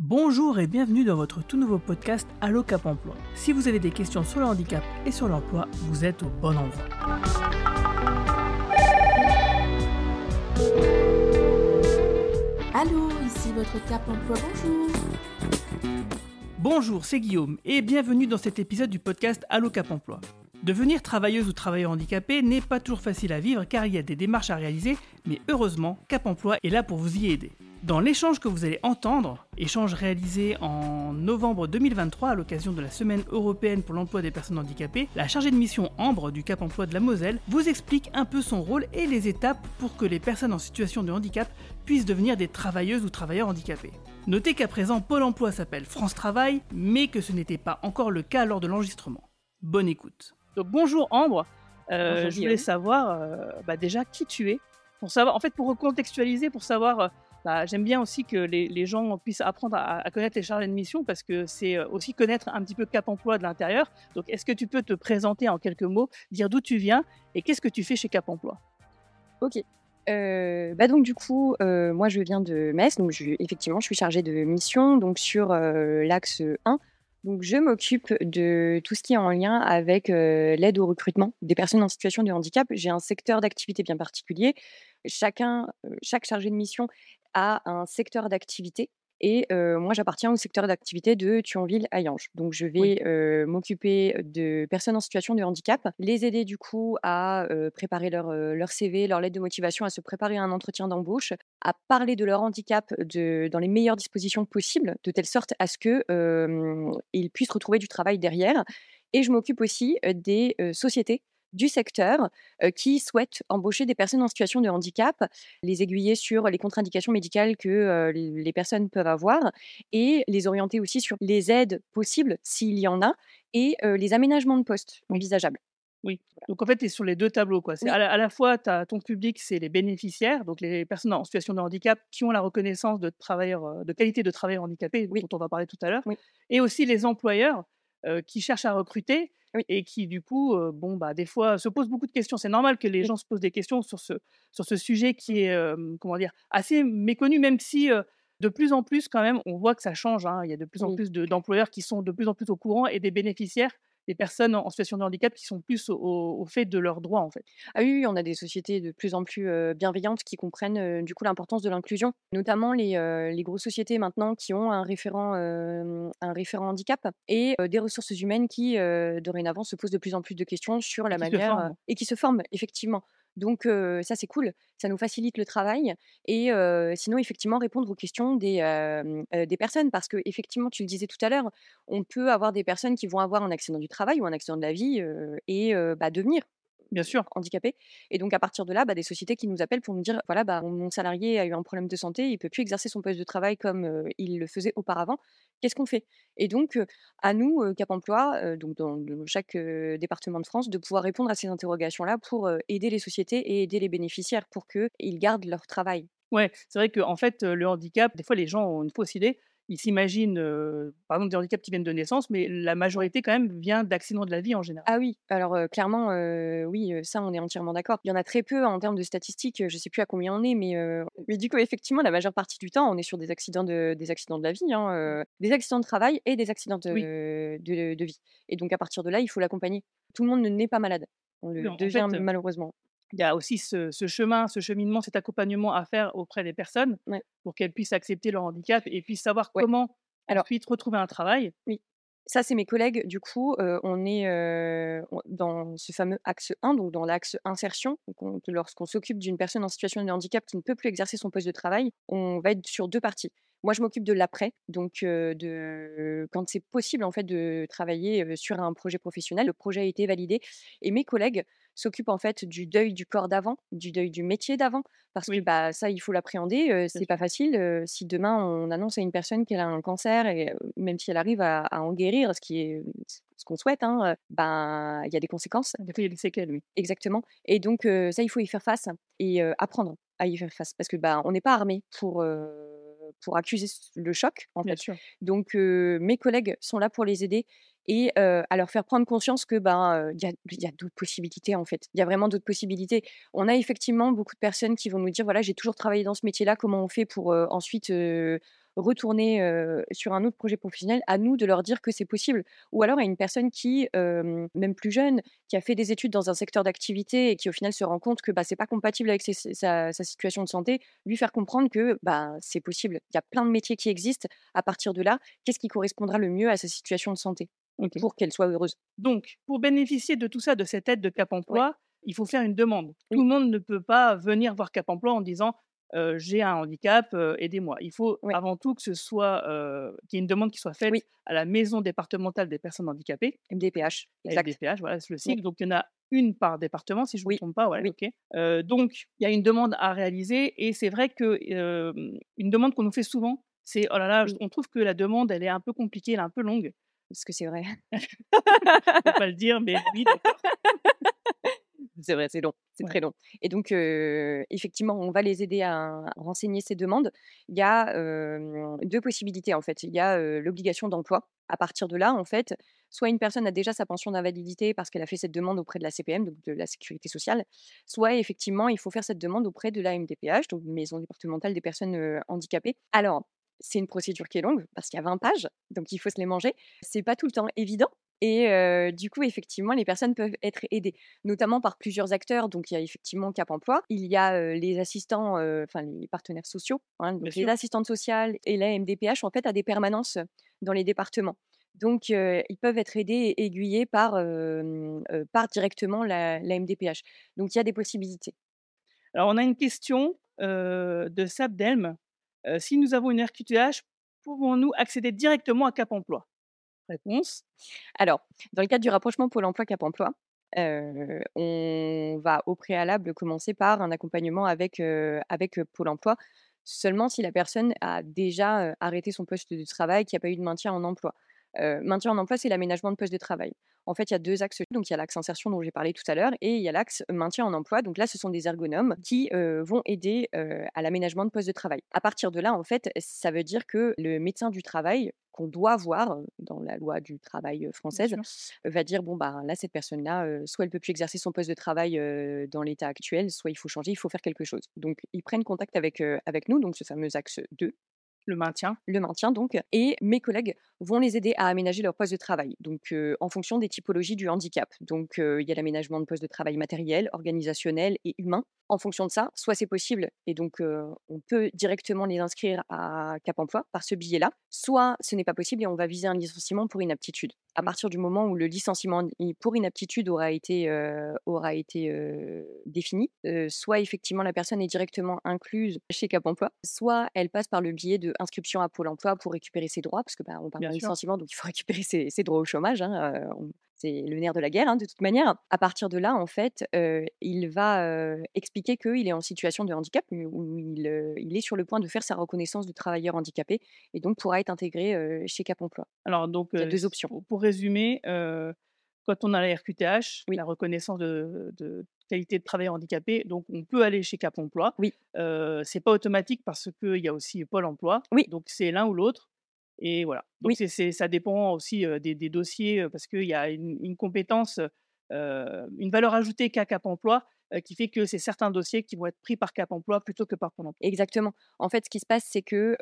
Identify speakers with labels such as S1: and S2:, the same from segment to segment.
S1: Bonjour et bienvenue dans votre tout nouveau podcast Allo Cap Emploi. Si vous avez des questions sur le handicap et sur l'emploi, vous êtes au bon endroit.
S2: Allô, ici votre Cap Emploi, bonjour.
S1: Bonjour, c'est Guillaume et bienvenue dans cet épisode du podcast Allo Cap Emploi. Devenir travailleuse ou travailleur handicapé n'est pas toujours facile à vivre car il y a des démarches à réaliser, mais heureusement, Cap Emploi est là pour vous y aider. Dans l'échange que vous allez entendre, échange réalisé en novembre 2023 à l'occasion de la Semaine européenne pour l'emploi des personnes handicapées, la chargée de mission Ambre du Cap Emploi de la Moselle vous explique un peu son rôle et les étapes pour que les personnes en situation de handicap puissent devenir des travailleuses ou travailleurs handicapés. Notez qu'à présent Pôle Emploi s'appelle France Travail, mais que ce n'était pas encore le cas lors de l'enregistrement. Bonne écoute. Donc bonjour Ambre, Euh,
S2: Bonjour,
S1: je voulais savoir euh, bah, déjà qui tu es, pour savoir, en fait pour recontextualiser, pour savoir euh, bah, j'aime bien aussi que les, gens puissent apprendre à, connaître les chargés de mission parce que c'est euh, aussi connaître un petit peu Cap Emploi de l'intérieur. Donc, est-ce que tu peux te présenter en quelques mots, dire d'où tu viens et qu'est-ce que tu fais chez Cap Emploi?
S2: Ok. Euh, bah donc du coup, euh, moi je viens de Metz, donc effectivement je suis chargée de mission donc sur l'axe 1. Donc je m'occupe de tout ce qui est en lien avec euh, l'aide au recrutement des personnes en situation de handicap. J'ai un secteur d'activité bien particulier. Euh, chaque chargé de mission a un secteur d'activité. Et euh, moi, j'appartiens au secteur d'activité de Thionville à Yange. Donc, je vais
S1: Oui.
S2: euh, m'occuper de personnes en situation de handicap, les aider du coup à euh, préparer leur, euh, leur CV, leur lettre de motivation, à se préparer à un entretien d'embauche, à parler de leur handicap de, dans les meilleures dispositions possibles, de telle sorte à ce qu'ils puissent retrouver du travail derrière. Et je m'occupe aussi euh, des euh, sociétés du secteur euh, qui souhaitent embaucher des personnes en situation de handicap, les aiguiller sur les contre-indications médicales que euh, les personnes peuvent avoir et les orienter aussi sur les aides possibles s'il y en a et euh, les aménagements de poste envisageables.
S1: Oui. Donc, en fait, tu es sur les deux tableaux. Quoi.
S2: Oui.
S1: à, la, à la fois, ton public, c'est les bénéficiaires, donc les personnes en situation de handicap qui ont la reconnaissance de, travailleurs, de qualité de travailleur handicapé,
S2: Oui.
S1: dont on va parler tout à l'heure,
S2: Oui.
S1: et aussi les employeurs euh, qui cherchent à recruter
S2: Oui.
S1: et qui, du coup, euh, bon, bah, des fois, se posent beaucoup de questions. C'est normal que les gens se posent des questions sur ce, sur ce sujet qui est, euh, comment dire, assez méconnu, même si. euh, de plus en plus, quand même, on voit que ça change. hein. Il y a de plus en
S2: Oui.
S1: plus de- d'employeurs qui sont de plus en plus au courant et des bénéficiaires, des personnes en en situation de handicap qui sont plus au, au fait de leurs droits, en fait.
S2: Ah oui, oui, on a des sociétés de plus en plus euh, bienveillantes qui comprennent euh, du coup l'importance de l'inclusion, notamment les, les grosses sociétés maintenant qui ont un référent, un référent handicap et des ressources humaines qui dorénavant se posent de plus en plus de questions sur la manière et qui se forment effectivement. Donc euh, ça c'est cool, ça nous facilite le travail et euh, sinon effectivement répondre aux questions des, euh, des personnes parce que effectivement tu le disais tout à l'heure, on peut avoir des personnes qui vont avoir un accident du travail ou un accident de la vie et bah, devenir
S1: Bien sûr.
S2: handicapés. Et donc, à partir de là, bah, des sociétés qui nous appellent pour nous dire voilà, bah, mon mon salarié a eu un problème de santé, il peut plus exercer son poste de travail comme euh, il le faisait auparavant. Qu'est-ce qu'on fait? Et donc, à nous, Cap Emploi, donc dans, chaque département de France, de pouvoir répondre à ces interrogations-là pour aider les sociétés et aider les bénéficiaires pour qu'ils gardent leur travail.
S1: Ouais, c'est vrai qu'en en fait, le handicap, des fois, les gens ont une fausse idée. Ils s'imaginent, euh, par exemple, des handicaps qui viennent de naissance, mais la majorité, quand même, vient d'accidents de la vie en général.
S2: Ah oui, alors euh, clairement, euh, oui, ça, on est entièrement d'accord. Il y en a très peu en termes de statistiques, je sais plus à combien on est, mais, euh, mais du coup, effectivement, la majeure partie du temps, on est sur des accidents de, des accidents de la vie, hein, euh, des accidents de travail et des accidents de,
S1: Oui.
S2: de, de vie. Et donc, à partir de là, il faut l'accompagner. Tout le monde ne n'est pas malade. On le
S1: en
S2: devient
S1: fait,
S2: malheureusement.
S1: Il y a aussi ce, ce chemin, ce cheminement, cet accompagnement à faire auprès des personnes
S2: Ouais.
S1: pour qu'elles puissent accepter leur handicap et puissent savoir
S2: Ouais.
S1: comment
S2: Alors-
S1: ensuite retrouver un travail.
S2: Oui. Ça, c'est mes collègues. Du coup, euh, on est euh, dans ce fameux axe 1, donc dans l'axe insertion. Lorsqu'on s'occupe d'une personne en situation de handicap qui ne peut plus exercer son poste de travail, on va être sur deux parties. Moi, je m'occupe de l'après, donc euh, de quand c'est possible en fait de travailler euh, sur un projet professionnel. Le projet a été validé et mes collègues s'occupent en fait du deuil du corps d'avant, du deuil du métier d'avant, parce
S1: Oui.
S2: que bah ça, il faut l'appréhender. euh, c'est pas facile. si demain on annonce à une personne qu'elle a un cancer et même si elle arrive à, à en guérir, ce qui est ce qu'on souhaite, hein, ben il y a des conséquences.
S1: Il y a des séquelles, oui.
S2: Exactement. Et donc, ça, il faut y faire face et apprendre à y faire face. Parce que bah, on n'est pas armé pour, pour accuser le choc, en
S1: Bien
S2: fait.
S1: sûr.
S2: Donc, euh, mes collègues sont là pour les aider et euh, à leur faire prendre conscience que ben euh, il y a, d'autres possibilités en fait. Il y a vraiment d'autres possibilités. On a effectivement beaucoup de personnes qui vont nous dire voilà j'ai toujours travaillé dans ce métier-là. Comment on fait pour euh, ensuite euh, retourner sur un autre projet professionnel, à nous de leur dire que c'est possible. Ou alors à une personne qui, même plus jeune, qui a fait des études dans un secteur d'activité et qui au final se rend compte que bah, c'est pas compatible avec sa, situation de santé, lui faire comprendre que bah, c'est possible. Il y a plein de métiers qui existent. À partir de là, qu'est-ce qui correspondra le mieux à sa situation de santé pour qu'elle soit heureuse?
S1: Donc, pour bénéficier de tout ça, de cette aide de Cap Emploi, il faut faire une demande. Tout le monde ne peut pas venir voir Cap Emploi en disant j'ai un handicap, aidez-moi. Il faut avant tout que ce soit qu'il y ait une demande qui soit faite à la maison départementale des personnes handicapées.
S2: MDPH.
S1: Exact. MDPH, voilà, c'est le cycle. Donc il y en a une par département, si je ne me trompe pas. Ouais, donc il y a une demande à réaliser et c'est vrai que une demande qu'on nous fait souvent, c'est oh là là, on trouve que la demande elle est un peu compliquée, elle est un peu longue.
S2: Est-ce que c'est vrai
S1: Je ne pas le dire, mais oui.
S2: C'est vrai, c'est long, c'est très long. Et donc, effectivement, on va les aider à, renseigner ces demandes. Il y a deux possibilités, en fait. Il y a l'obligation d'emploi. À partir de là, en fait, soit une personne a déjà sa pension d'invalidité parce qu'elle a fait cette demande auprès de la CPM, donc de la sécurité sociale, soit effectivement, il faut faire cette demande auprès de la MDPH, donc Maison départementale des personnes handicapées. Alors, c'est une procédure qui est longue parce qu'il y a 20 pages, donc il faut se les manger. C'est pas tout le temps évident, et du coup, effectivement, les personnes peuvent être aidées, notamment par plusieurs acteurs. Donc, il y a effectivement Cap Emploi, il y a les assistants, enfin les partenaires sociaux, hein, donc les assistantes sociales et la MDPH, en fait, à des permanences dans les départements. Donc, ils peuvent être aidés et aiguillés par, par directement la, la, MDPH. Donc, il y a des possibilités.
S1: Alors, on a une question de Sabdelm. si nous avons une RQTH, pouvons-nous accéder directement à Cap Emploi? Réponse.
S2: Alors, dans le cadre du rapprochement Pôle emploi Cap emploi, on va au préalable commencer par un accompagnement avec, avec Pôle emploi, seulement si la personne a déjà arrêté son poste de travail, qu'il n'y a pas eu de maintien en emploi. maintien en emploi, c'est l'aménagement de poste de travail. En fait, il y a deux axes. Donc, il y a l'axe insertion dont j'ai parlé tout à l'heure et il y a l'axe maintien en emploi. Donc là, ce sont des ergonomes qui vont aider à l'aménagement de poste de travail. À partir de là, en fait, ça veut dire que le médecin du travail qu'on doit voir dans la loi du travail française va dire bon bah là cette personne là soit elle peut plus exercer son poste de travail dans l'état actuel soit il faut changer il faut faire quelque chose donc ils prennent contact avec avec nous donc ce fameux axe 2
S1: le maintien.
S2: Le maintien, donc. Et mes collègues vont les aider à aménager leur poste de travail, donc en fonction des typologies du handicap. Donc, il y a l'aménagement de poste de travail matériel, organisationnel et humain. En fonction de ça, soit c'est possible, et donc on peut directement les inscrire à Cap Emploi par ce billet-là, soit ce n'est pas possible et on va viser un licenciement pour inaptitude. À partir du moment où le licenciement pour inaptitude aura été, aura été défini, soit effectivement la personne est directement incluse chez Cap Emploi, soit elle passe par le biais de inscription à Pôle Emploi pour récupérer ses droits, parce que bah, on parle de licenciement, donc il faut récupérer ses, droits au chômage. Hein, c'est le nerf de la guerre, hein, de toute manière. À partir de là, en fait, il va expliquer qu'il est en situation de handicap, ou il, est sur le point de faire sa reconnaissance de travailleur handicapé, et donc pourra être intégré chez Cap Emploi.
S1: Alors, donc, il y a deux options. Pour résumer, quand on a la RQTH, la reconnaissance de, qualité de travailleur handicapé, donc on peut aller chez Cap Emploi.
S2: Oui.
S1: Euh, c'est pas automatique parce qu'il y a aussi Pôle Emploi.
S2: Oui.
S1: Donc c'est l'un ou l'autre. Et voilà. Donc oui. c'est, ça dépend aussi des, dossiers parce qu'il y a une, une compétence, une valeur ajoutée qu'a Cap Emploi qui fait que c'est certains dossiers qui vont être pris par Cap Emploi plutôt que par Pôle Emploi.
S2: Exactement. En fait, ce qui se passe, c'est que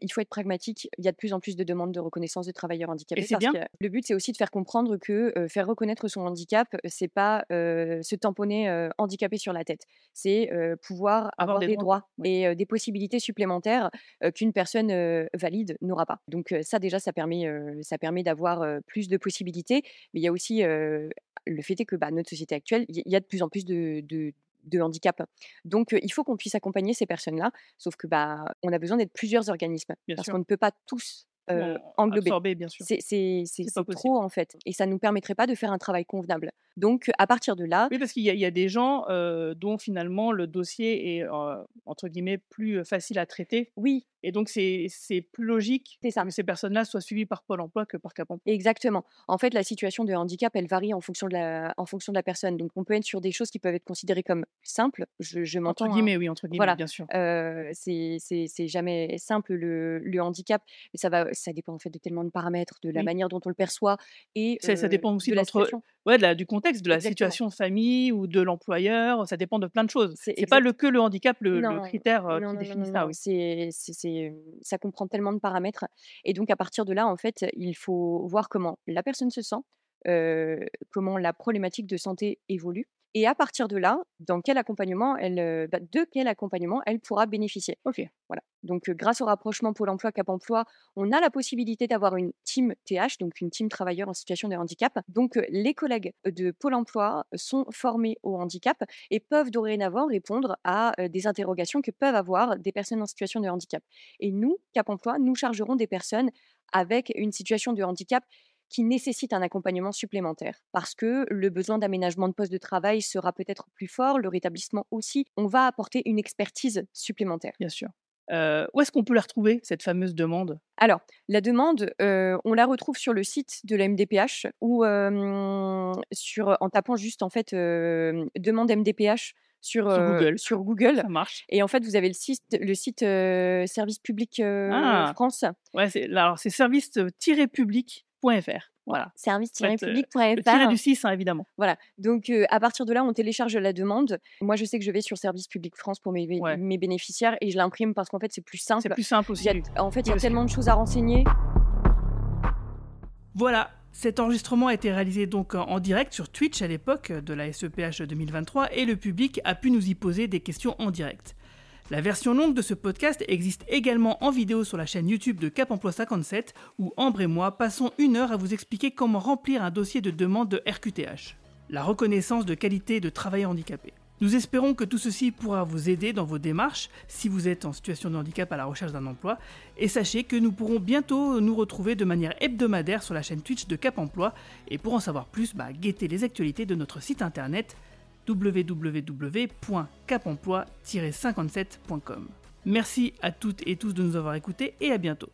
S2: il faut être pragmatique. Il y a de plus en plus de demandes de reconnaissance de travailleurs handicapés.
S1: Et c'est bien.
S2: le but, c'est aussi de faire comprendre que faire reconnaître son handicap, c'est pas se tamponner handicapé sur la tête. C'est pouvoir avoir, des, droits, et des possibilités supplémentaires qu'une personne valide n'aura pas. Donc ça, déjà, ça permet, ça permet d'avoir plus de possibilités. Mais il y a aussi le fait est que bah, notre société actuelle, il y, a de plus en plus de, de, handicap. Donc, il faut qu'on puisse accompagner ces personnes-là, sauf que bah, on a besoin d'être plusieurs organismes, parce qu'on ne peut pas tous englobé.
S1: bien sûr.
S2: C'est trop en fait. Et ça ne nous permettrait pas de faire un travail convenable. Donc à partir de là.
S1: Oui, parce qu'il y, y, a des gens dont finalement le dossier est entre guillemets plus facile à traiter.
S2: Oui.
S1: Et donc c'est plus logique
S2: ça.
S1: que ces personnes-là soient suivies par Pôle emploi que par Cap emploi.
S2: Exactement. En fait, la situation de handicap, elle varie en fonction de la, en fonction de la personne. Donc on peut être sur des choses qui peuvent être considérées comme simples. Je, je m'entends.
S1: Entre
S2: hein.
S1: guillemets, oui, entre guillemets,
S2: voilà.
S1: bien sûr.
S2: c'est jamais simple le, le handicap, mais ça va ça dépend en fait de tellement de paramètres, de la manière dont on le perçoit et
S1: ça, dépend aussi de, ouais, de la- du contexte, de la
S2: Exactement.
S1: situation de famille ou de l'employeur. Ça dépend de plein de choses.
S2: C'est
S1: C'est pas
S2: exact-
S1: le que le handicap, le, critère euh,
S2: non,
S1: qui
S2: non,
S1: définit ça.
S2: non,
S1: oui.
S2: c'est, c'est, ça comprend tellement de paramètres. Et donc, à partir de là, en fait, il faut voir comment la personne se sent, euh, comment la problématique de santé évolue. Et à partir de là, dans quel accompagnement elle, euh, bah, de quel accompagnement elle pourra bénéficier.
S1: Ok.
S2: Voilà. Donc, euh, grâce au rapprochement Pôle emploi Cap emploi, on a la possibilité d'avoir une team TH, donc une team travailleurs en situation de handicap. Donc, euh, les collègues de Pôle emploi sont formés au handicap et peuvent dorénavant répondre à euh, des interrogations que peuvent avoir des personnes en situation de handicap. Et nous, Cap emploi, nous chargerons des personnes avec une situation de handicap qui nécessite un accompagnement supplémentaire parce que le besoin d'aménagement de poste de travail sera peut-être plus fort, le rétablissement aussi. On va apporter une expertise supplémentaire.
S1: Bien sûr. Euh, où est-ce qu'on peut la retrouver, cette fameuse demande?
S2: Alors, la demande, euh, on la retrouve sur le site de la MDPH ou euh, sur, en tapant juste en fait euh, demande MDPH sur,
S1: Google.
S2: sur Google.
S1: Ça marche.
S2: Et en fait, vous avez le site, le site Service Public
S1: Ah.
S2: France,
S1: Ouais, c'est, alors, c'est Voilà.
S2: service-public.fr.
S1: Le tiret du 6, hein, évidemment.
S2: Voilà. Donc, euh, à partir de là, on télécharge la demande. Moi, je sais que je vais sur Service Public France pour mes, bé-
S1: Ouais.
S2: mes bénéficiaires et je l'imprime parce qu'en fait, c'est plus simple.
S1: C'est plus simple aussi.
S2: Il y a- en fait, il y a tellement de choses à renseigner.
S1: Voilà, cet enregistrement a été réalisé donc en en direct sur Twitch à l'époque de la SEPH 2023 et le public a pu nous y poser des questions en direct. La version longue de ce podcast existe également en vidéo sur la chaîne YouTube de Cap Emploi 57 où Ambre et moi passons une heure à vous expliquer comment remplir un dossier de demande de RQTH, la reconnaissance de qualité de travailleur handicapé. Nous espérons que tout ceci pourra vous aider dans vos démarches si vous êtes en situation de handicap à la recherche d'un emploi et sachez que nous pourrons bientôt nous retrouver de manière hebdomadaire sur la chaîne Twitch de Cap Emploi. Et pour en savoir plus, bah, guettez les actualités de notre site internet www.capemploi-57.com. Merci à toutes et tous de nous avoir écoutés et à bientôt.